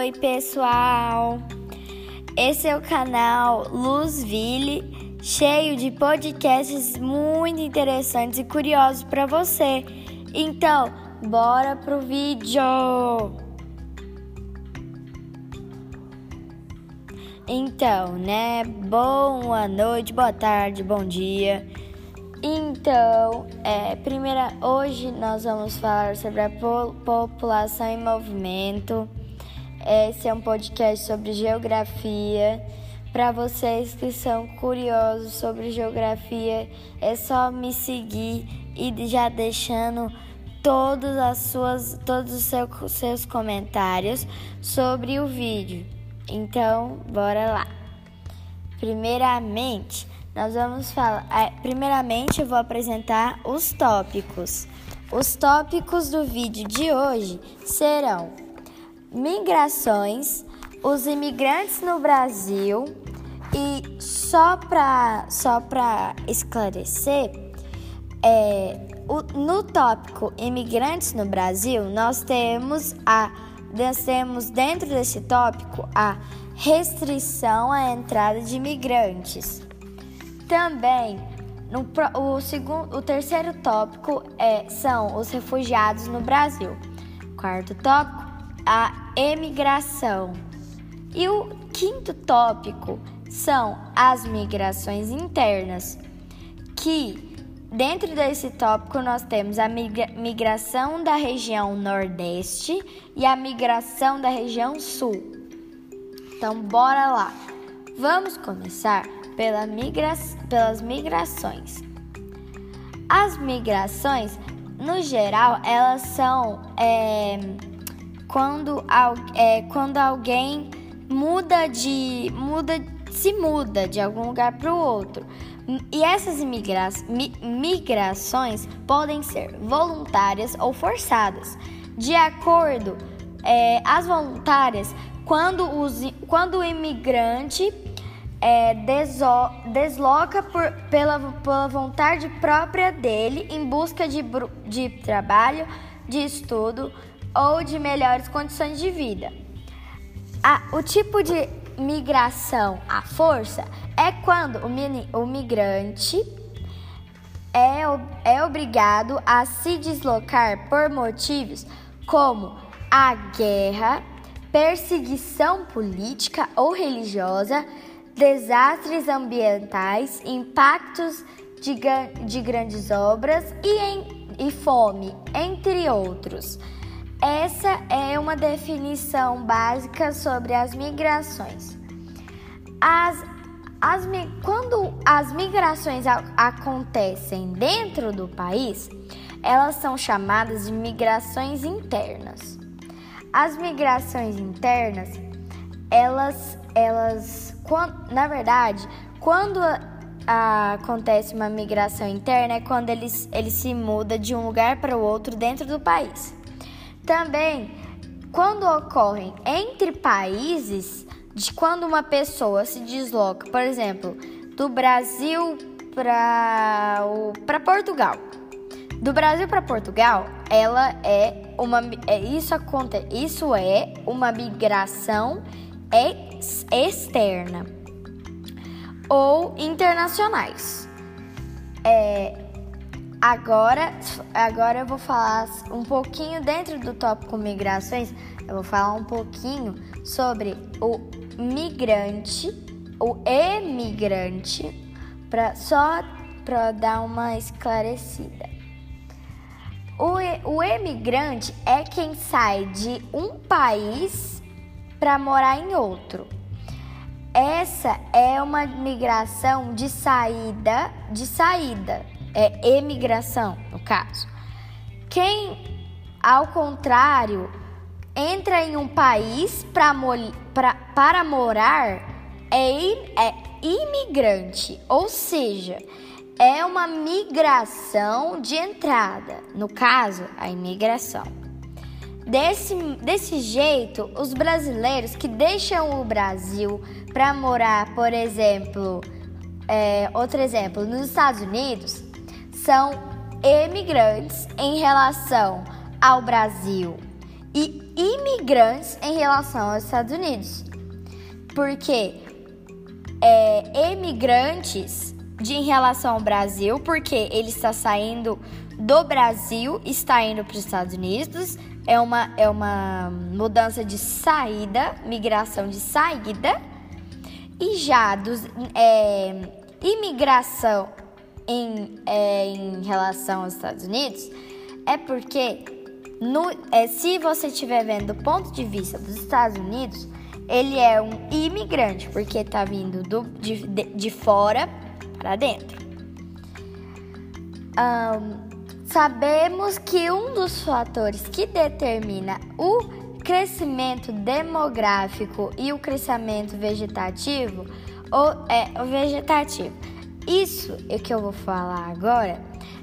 Oi, pessoal! Esse é o canal Luzville, cheio de podcasts muito interessantes e curiosos para você. Então, bora pro vídeo! Então, né? Boa noite, boa tarde, bom dia. Então, é, primeira, hoje nós vamos falar sobre a po população em movimento. Esse é um podcast sobre geografia. Para vocês que são curiosos sobre geografia, é só me seguir e já deixando todas as suas, todos os seus, seus comentários sobre o vídeo. Então, bora lá. Primeiramente, nós vamos falar. É, primeiramente, eu vou apresentar os tópicos. Os tópicos do vídeo de hoje serão migrações, os imigrantes no Brasil e só para só esclarecer, é, o, no tópico imigrantes no Brasil, nós temos a nós temos dentro desse tópico a restrição à entrada de imigrantes. Também, no, o, segundo, o terceiro tópico é, são os refugiados no Brasil. Quarto tópico, a emigração. E o quinto tópico são as migrações internas, que dentro desse tópico nós temos a migração da região Nordeste e a migração da região Sul. Então, bora lá. Vamos começar pela migra pelas migrações. As migrações, no geral, elas são é, quando, é, quando alguém muda de muda se muda de algum lugar para o outro. E essas migra mi migrações podem ser voluntárias ou forçadas. De acordo, é, as voluntárias, quando, os, quando o imigrante é, desloca por, pela, pela vontade própria dele em busca de, de trabalho, de estudo ou de melhores condições de vida. A, o tipo de migração à força é quando o, mini, o migrante é, é obrigado a se deslocar por motivos como a guerra, perseguição política ou religiosa, desastres ambientais, impactos de, de grandes obras e, em, e fome, entre outros. Essa é uma definição básica sobre as migrações. As, as, quando as migrações acontecem dentro do país, elas são chamadas de migrações internas. As migrações internas, elas, elas, quando, na verdade, quando a, acontece uma migração interna é quando eles, ele se muda de um lugar para o outro dentro do país. Também, quando ocorrem entre países, de quando uma pessoa se desloca, por exemplo, do Brasil para Portugal. Do Brasil para Portugal, ela é uma é, isso acontece, isso é uma migração ex, externa ou internacionais. É, agora, agora eu vou falar um pouquinho dentro do tópico migrações. Eu vou falar um pouquinho sobre o migrante, o emigrante, para só para dar uma esclarecida. O, o emigrante é quem sai de um país para morar em outro. Essa é uma migração de saída, de saída, é emigração, no caso. Quem, ao contrário, entra em um país pra, pra, para morar é, é imigrante, ou seja, é uma migração de entrada, no caso, a imigração. Desse, desse jeito, os brasileiros que deixam o Brasil para morar, por exemplo, é, outro exemplo, nos Estados Unidos, são emigrantes em relação ao Brasil e imigrantes em relação aos Estados Unidos. Porque é, emigrantes de em relação ao Brasil, porque ele está saindo do Brasil, está indo para os Estados Unidos. É uma, é uma mudança de saída, migração de saída. E já dos, é, imigração em, é, em relação aos Estados Unidos é porque no, é, se você estiver vendo do ponto de vista dos Estados Unidos, ele é um imigrante, porque está vindo do, de, de, de, fora para dentro. Um, sabemos que um dos fatores que determina o crescimento demográfico e o crescimento vegetativo ou é o vegetativo. Isso é que eu vou falar agora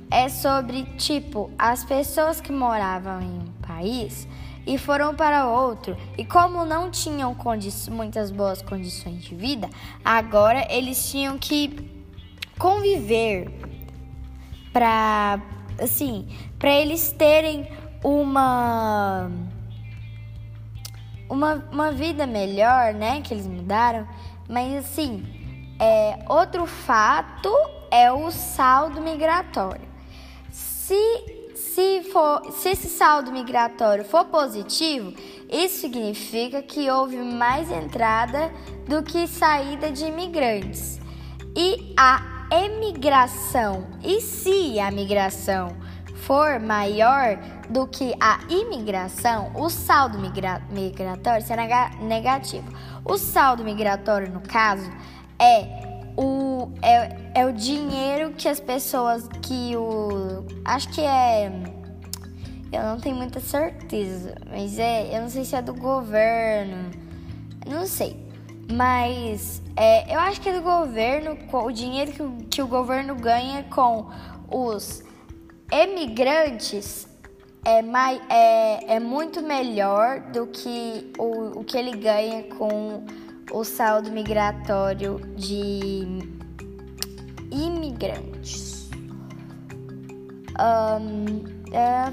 é sobre tipo as pessoas que moravam em um país e foram para outro. E como não tinham muitas boas condições de vida, agora eles tinham que conviver para assim, para eles terem uma uma, uma vida melhor, né, que eles mudaram, mas assim, é, outro fato é o saldo migratório. Se, se, for, se esse saldo migratório for positivo, isso significa que houve mais entrada do que saída de imigrantes. E a emigração, e se a migração for maior do que a imigração, o saldo migra migratório será negativo. O saldo migratório, no caso, é o, é, é o dinheiro que as pessoas que o. Acho que é. Eu não tenho muita certeza, mas é. Eu não sei se é do governo. Não sei. Mas é, eu acho que é do governo, o dinheiro que o, que o governo ganha com os emigrantes é, mais, é, é muito melhor do que o, o que ele ganha com o saldo migratório de imigrantes. Um, é,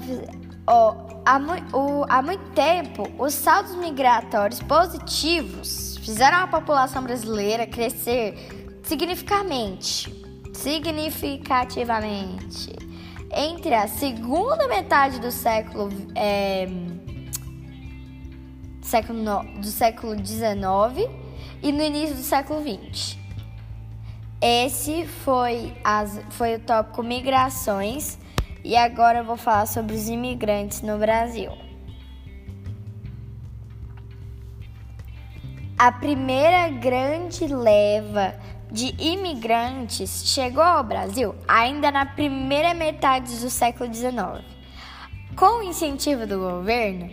ó, há, o, há muito tempo, os saldos migratórios positivos fizeram a população brasileira crescer significativamente, significativamente entre a segunda metade do século é, século do século XIX e no início do século XX. Esse foi, as, foi o tópico migrações e agora eu vou falar sobre os imigrantes no Brasil. A primeira grande leva de imigrantes chegou ao Brasil ainda na primeira metade do século XIX. Com o incentivo do governo,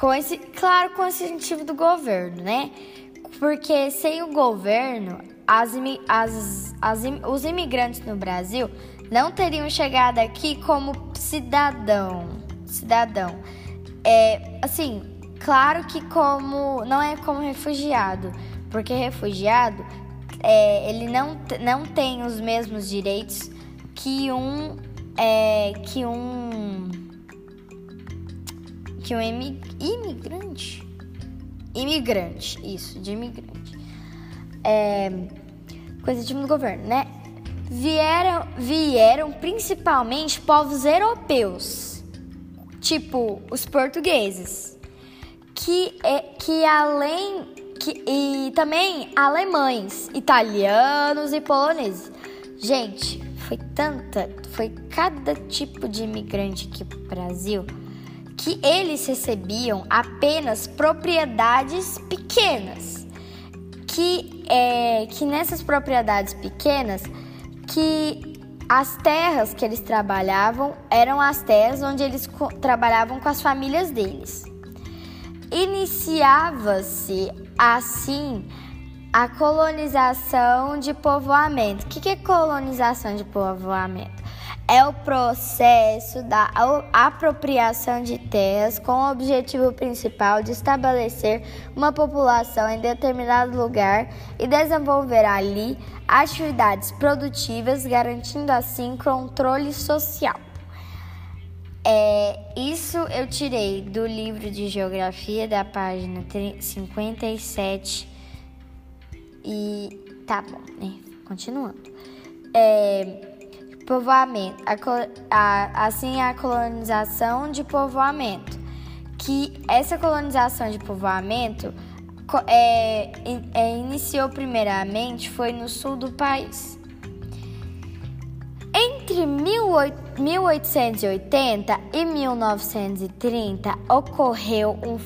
com esse, claro, com o incentivo do governo, né? Porque sem o governo, as, as, as, os imigrantes no Brasil não teriam chegado aqui como cidadão. Cidadão. É, assim, claro que como não é como refugiado, porque refugiado é, ele não, não tem os mesmos direitos que um é, que um que um imigrante imigrante, isso, de imigrante. É, coisa de time do governo, né? Vieram, vieram principalmente povos europeus, tipo os portugueses, que, é, que além que, e também alemães, italianos e poloneses. Gente, foi tanta, foi cada tipo de imigrante aqui pro Brasil que eles recebiam apenas propriedades pequenas, que é que nessas propriedades pequenas que as terras que eles trabalhavam eram as terras onde eles trabalhavam com as famílias deles. Iniciava-se assim a colonização de povoamento. O que é colonização de povoamento? É o processo da apropriação de terras com o objetivo principal de estabelecer uma população em determinado lugar e desenvolver ali atividades produtivas, garantindo assim controle social. É, isso eu tirei do livro de geografia da página 57 e tá bom, né? Continuando. É, povoamento, a, a, assim a colonização de povoamento, que essa colonização de povoamento é, é, iniciou primeiramente foi no sul do país. Entre 1880 e 1930 ocorreu um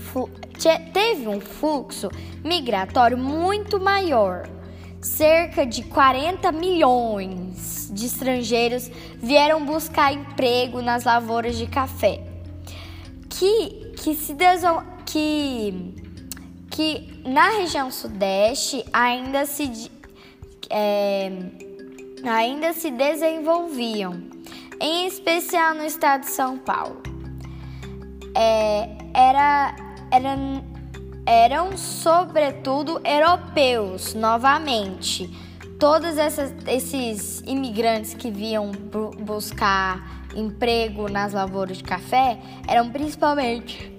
teve um fluxo migratório muito maior. Cerca de 40 milhões de estrangeiros vieram buscar emprego nas lavouras de café, que, que se que, que na região sudeste ainda se é, ainda se desenvolviam, em especial no estado de São Paulo. É, era, era, eram, sobretudo, europeus, novamente. Todos essas, esses imigrantes que vinham buscar emprego nas lavouras de café eram principalmente.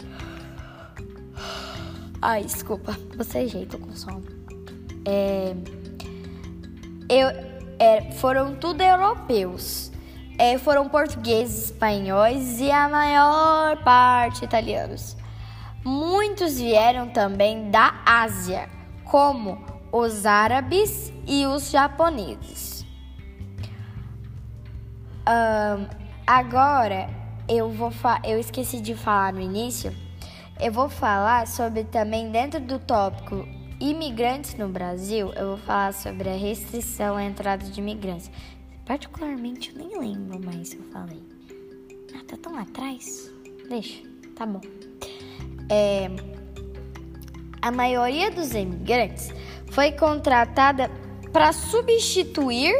Ai, desculpa, você jeito com sono. É, eu, é, foram tudo europeus. É, foram portugueses, espanhóis e a maior parte italianos. Muitos vieram também da Ásia, como os árabes e os japoneses. Um, agora eu vou eu esqueci de falar no início. Eu vou falar sobre também dentro do tópico imigrantes no Brasil, eu vou falar sobre a restrição à entrada de imigrantes. Particularmente, eu nem lembro mais se eu falei. Ah, tá tão atrás? Deixa, tá bom. É, a maioria dos imigrantes foi contratada para substituir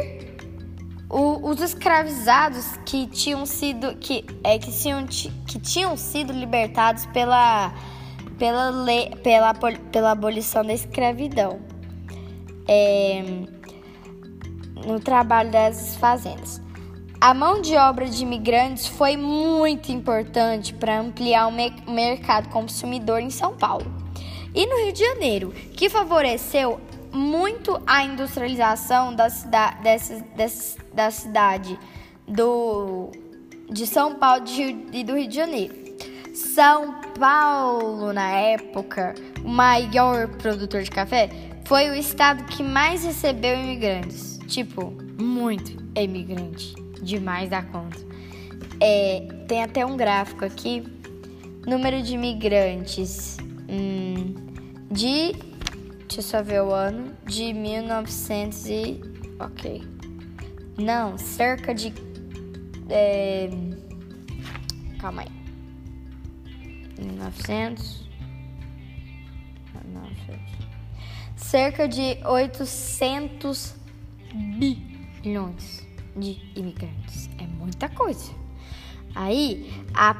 o, os escravizados que tinham sido que é que tinham, que tinham sido libertados pela pela, lei, pela, pela abolição da escravidão é, no trabalho das fazendas. A mão de obra de imigrantes foi muito importante para ampliar o me mercado consumidor em São Paulo e no Rio de Janeiro, que favoreceu muito a industrialização da, cida dessa, dessa, da cidade do, de São Paulo e do Rio de Janeiro. São Paulo, na época, o maior produtor de café, foi o estado que mais recebeu imigrantes. Tipo, muito imigrante. Demais da conta. É, tem até um gráfico aqui. Número de imigrantes hum, de. Deixa eu só ver o ano. De 1900 e. Ok. Não, cerca de. É, calma aí. 1900, 900, cerca de 800 bilhões de imigrantes. É muita coisa. Aí, a,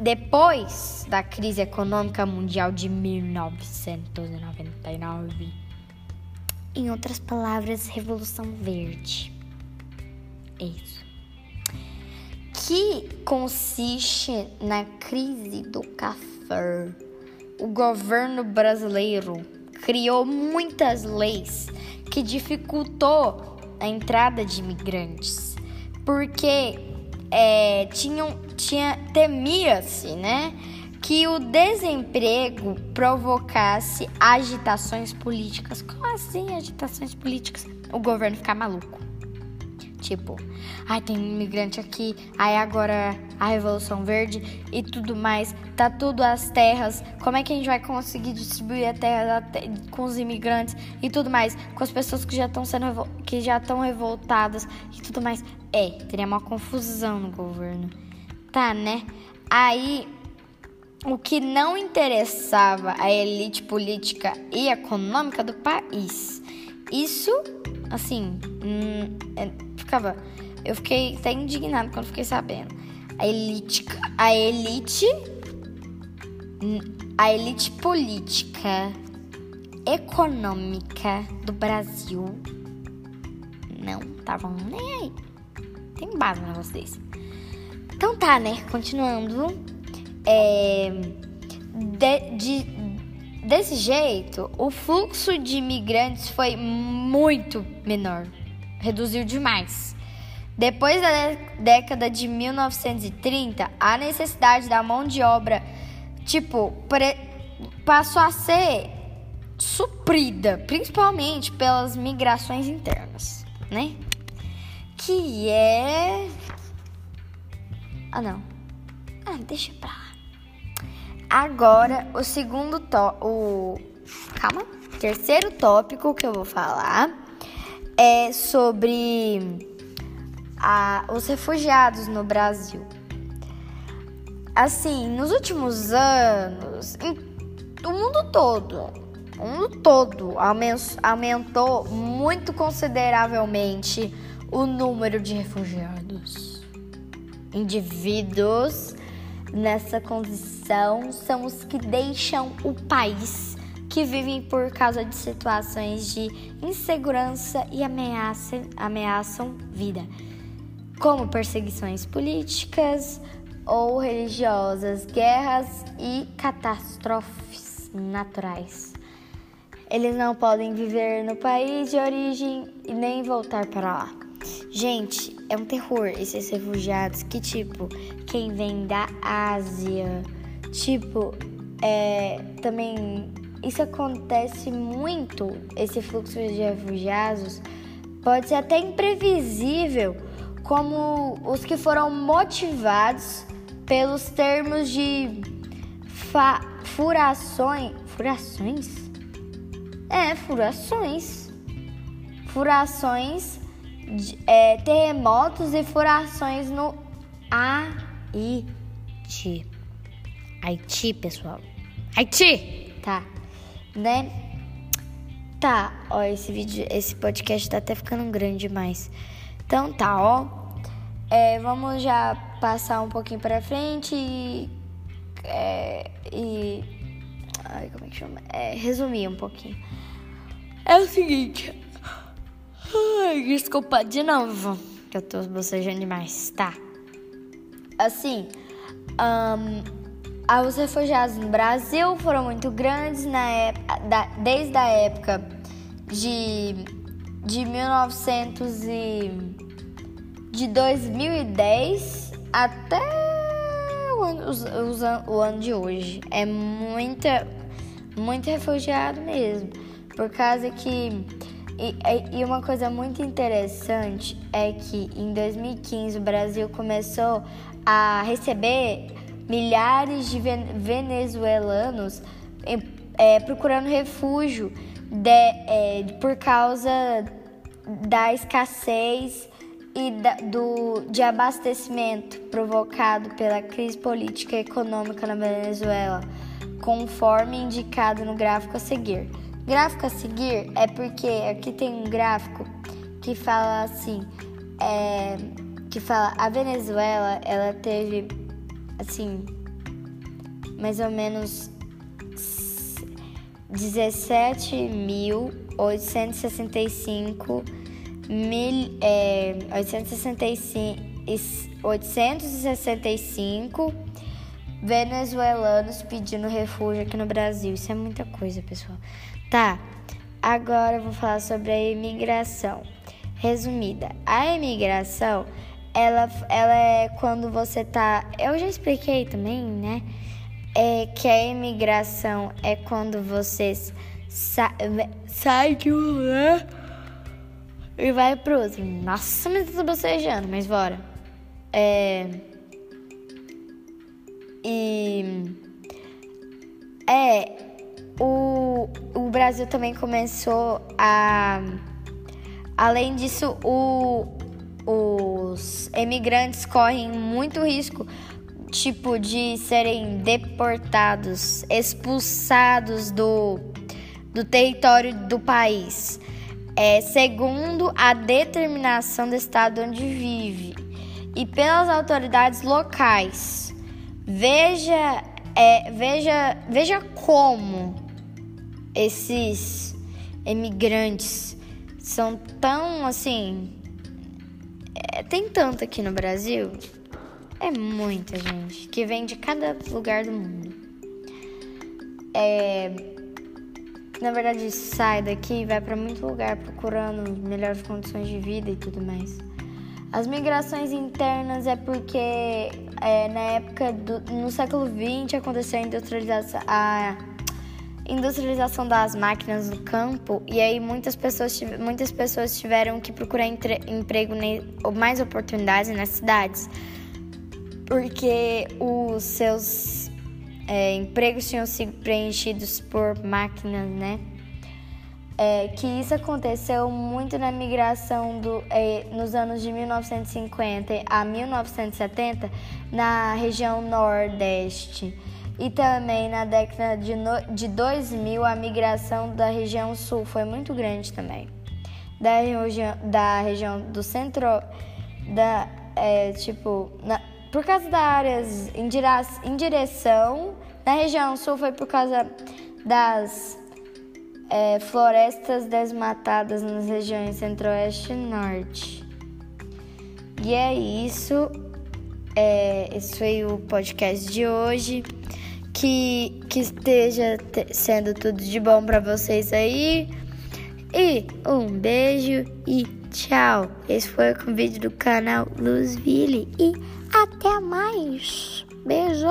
depois da crise econômica mundial de 1999, em outras palavras, Revolução Verde. É isso que consiste na crise do café. O governo brasileiro criou muitas leis que dificultou a entrada de imigrantes, porque é, tinham, tinha, temia-se, né, que o desemprego provocasse agitações políticas. Como assim agitações políticas? O governo ficar maluco. Tipo, ai, tem imigrante aqui, aí agora a Revolução Verde e tudo mais, tá tudo as terras. Como é que a gente vai conseguir distribuir a terra com os imigrantes e tudo mais, com as pessoas que já estão sendo que já estão revoltadas e tudo mais? É, teria uma confusão no governo. Tá, né? Aí o que não interessava a elite política e econômica do país. Isso, assim, hum, é, ficava. Eu fiquei até indignado quando fiquei sabendo. A elite. A elite. A elite política econômica do Brasil não estavam nem aí. Tem base na vocês. Então tá, né? Continuando. É, de, de, desse jeito, o fluxo de imigrantes foi muito menor. Reduziu demais. Depois da década de 1930, a necessidade da mão de obra, tipo, passou a ser suprida, principalmente pelas migrações internas, né? Que é. Ah, não. Ah, deixa pra lá. Agora, o segundo tópico. O... Calma. Terceiro tópico que eu vou falar é sobre a, os refugiados no Brasil. Assim, nos últimos anos, em, o mundo todo, o mundo todo aumentou muito consideravelmente o número de refugiados. Indivíduos nessa condição são os que deixam o país, que vivem por causa de situações de insegurança e ameaça, ameaçam vida como perseguições políticas ou religiosas, guerras e catástrofes naturais. Eles não podem viver no país de origem e nem voltar para lá. Gente, é um terror esses refugiados que, tipo, quem vem da Ásia, tipo, é, também isso acontece muito, esse fluxo de refugiados pode ser até imprevisível como os que foram motivados pelos termos de furações. Furações? É, furações. Furações, é, terremotos e furações no Haiti. Haiti, pessoal. Haiti! Tá. Né? Tá, ó, esse vídeo, esse podcast tá até ficando grande demais. Então tá, ó. É, vamos já passar um pouquinho para frente e, é, e ai, como é que chama? É, resumir um pouquinho. É o seguinte. Ai, desculpa de novo, que eu tô bocejando demais, tá? Assim, um, os refugiados no Brasil foram muito grandes na época, da, desde a época de, de 1900 e de 2010 até o ano, os, os, o ano de hoje. É muita, muito refugiado mesmo. Por causa que. E, e uma coisa muito interessante é que em 2015 o Brasil começou a receber milhares de venezuelanos é, procurando refúgio de, é, por causa da escassez e da, do, de abastecimento provocado pela crise política e econômica na Venezuela, conforme indicado no gráfico a seguir. Gráfico a seguir é porque aqui tem um gráfico que fala assim, é, que fala a Venezuela, ela teve assim mais ou menos 17.865 mil, é, 865, 865 venezuelanos pedindo refúgio aqui no Brasil. Isso é muita coisa, pessoal. Tá, agora eu vou falar sobre a imigração. Resumida, a imigração, ela, ela é quando você tá. Eu já expliquei também, né? É que a imigração é quando vocês sa sai de um lugar e vai pro outro. Nossa, mas eu tô bocejando, mas bora. É. E. É. O, o Brasil também começou a. Além disso, o, os emigrantes correm muito risco, tipo, de serem deportados, expulsados do, do território do país é, segundo a determinação do estado onde vive e pelas autoridades locais. Veja, é, veja, veja como esses imigrantes são tão assim. É, tem tanto aqui no Brasil É muita gente que vem de cada lugar do mundo. É, na verdade, sai daqui e vai para muito lugar procurando melhores condições de vida e tudo mais. As migrações internas é porque é, na época do, no século XX aconteceu a industrialização, a industrialização das máquinas no campo e aí muitas pessoas, muitas pessoas tiveram que procurar entre, emprego ou mais oportunidades nas cidades porque os seus é, empregos tinham sido preenchidos por máquinas, né? é, que isso aconteceu muito na migração do, é, nos anos de 1950 a 1970 na região Nordeste. E também na década de, no, de 2000 a migração da região Sul foi muito grande também. Da, região, da região do centro, da, é, tipo, na, por causa das áreas em, em direção, na região Sul foi por causa das é, florestas desmatadas nas regiões centro-oeste e norte. E é isso. É, esse foi o podcast de hoje. Que, que esteja sendo tudo de bom para vocês aí. E um beijo e tchau. Esse foi o convite do canal Luzville. E até mais. Beijo.